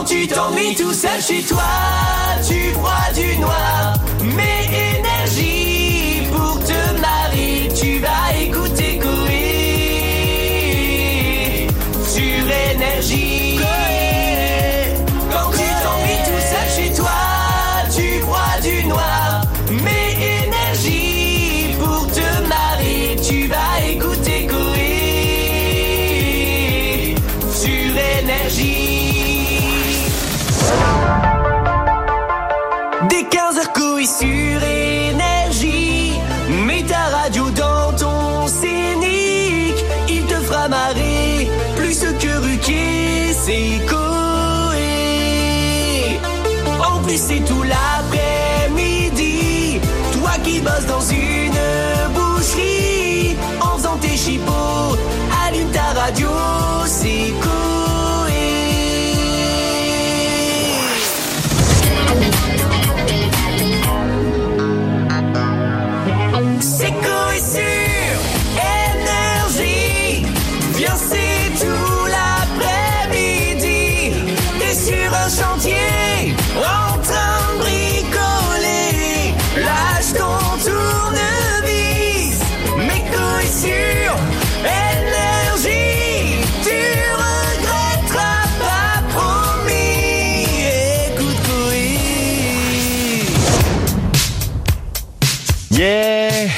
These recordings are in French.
Quand tu t'ennuies tout seul chez toi, tu crois du noir. Mais énergie, pour te marier, tu vas écouter Coé. Sur énergie. Quand tu t'ennuies tout seul chez toi, tu crois du noir. Mais énergie, pour te marier, tu vas écouter Coé. Sur énergie. Dès 15h couille sur énergie. Mets ta radio dans ton scénique Il te fera marrer. Plus que Ruquier C'est Coé. En plus c'est tout l'après-midi C'est Coé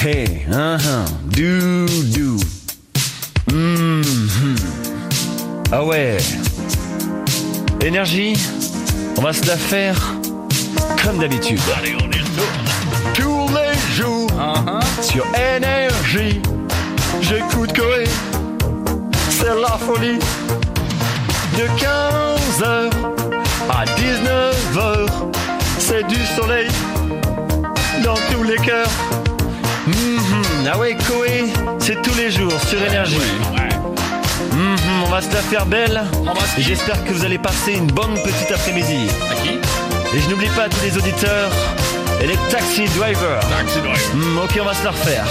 hey, uh-huh, do, do. Mhm. Ah ouais. Énergie, on va se la faire comme d'habitude. Allez, on y retourne. Tous les jours, sur énergie, j'écoute Coé. C'est la folie. De 15h à 19h, c'est du soleil dans tous les cœurs. Mhm, Ah ouais, Koé, c'est tous les jours sur énergie. Mhm, on va se la faire belle. Et j'espère que vous allez passer une bonne petite après-midi. Et je n'oublie pas tous les auditeurs et les taxi drivers. Mhm, ok, on va se la refaire.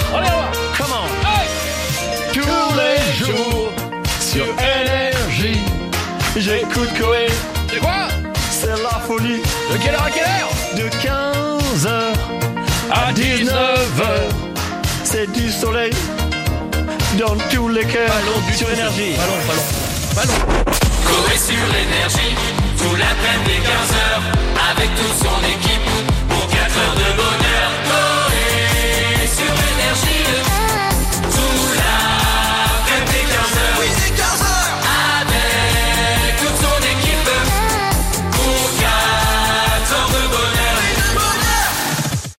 Come on. Tous les jours sur énergie, j'écoute Koé. C'est quoi? C'est la folie. De quelle heure à quelle heure? De 15h à 19h, c'est du soleil dans tous les cœurs sur énergie. Ballon, ballon, ballon. Corée sur énergie, tout l'après-midi 15h, avec équipe.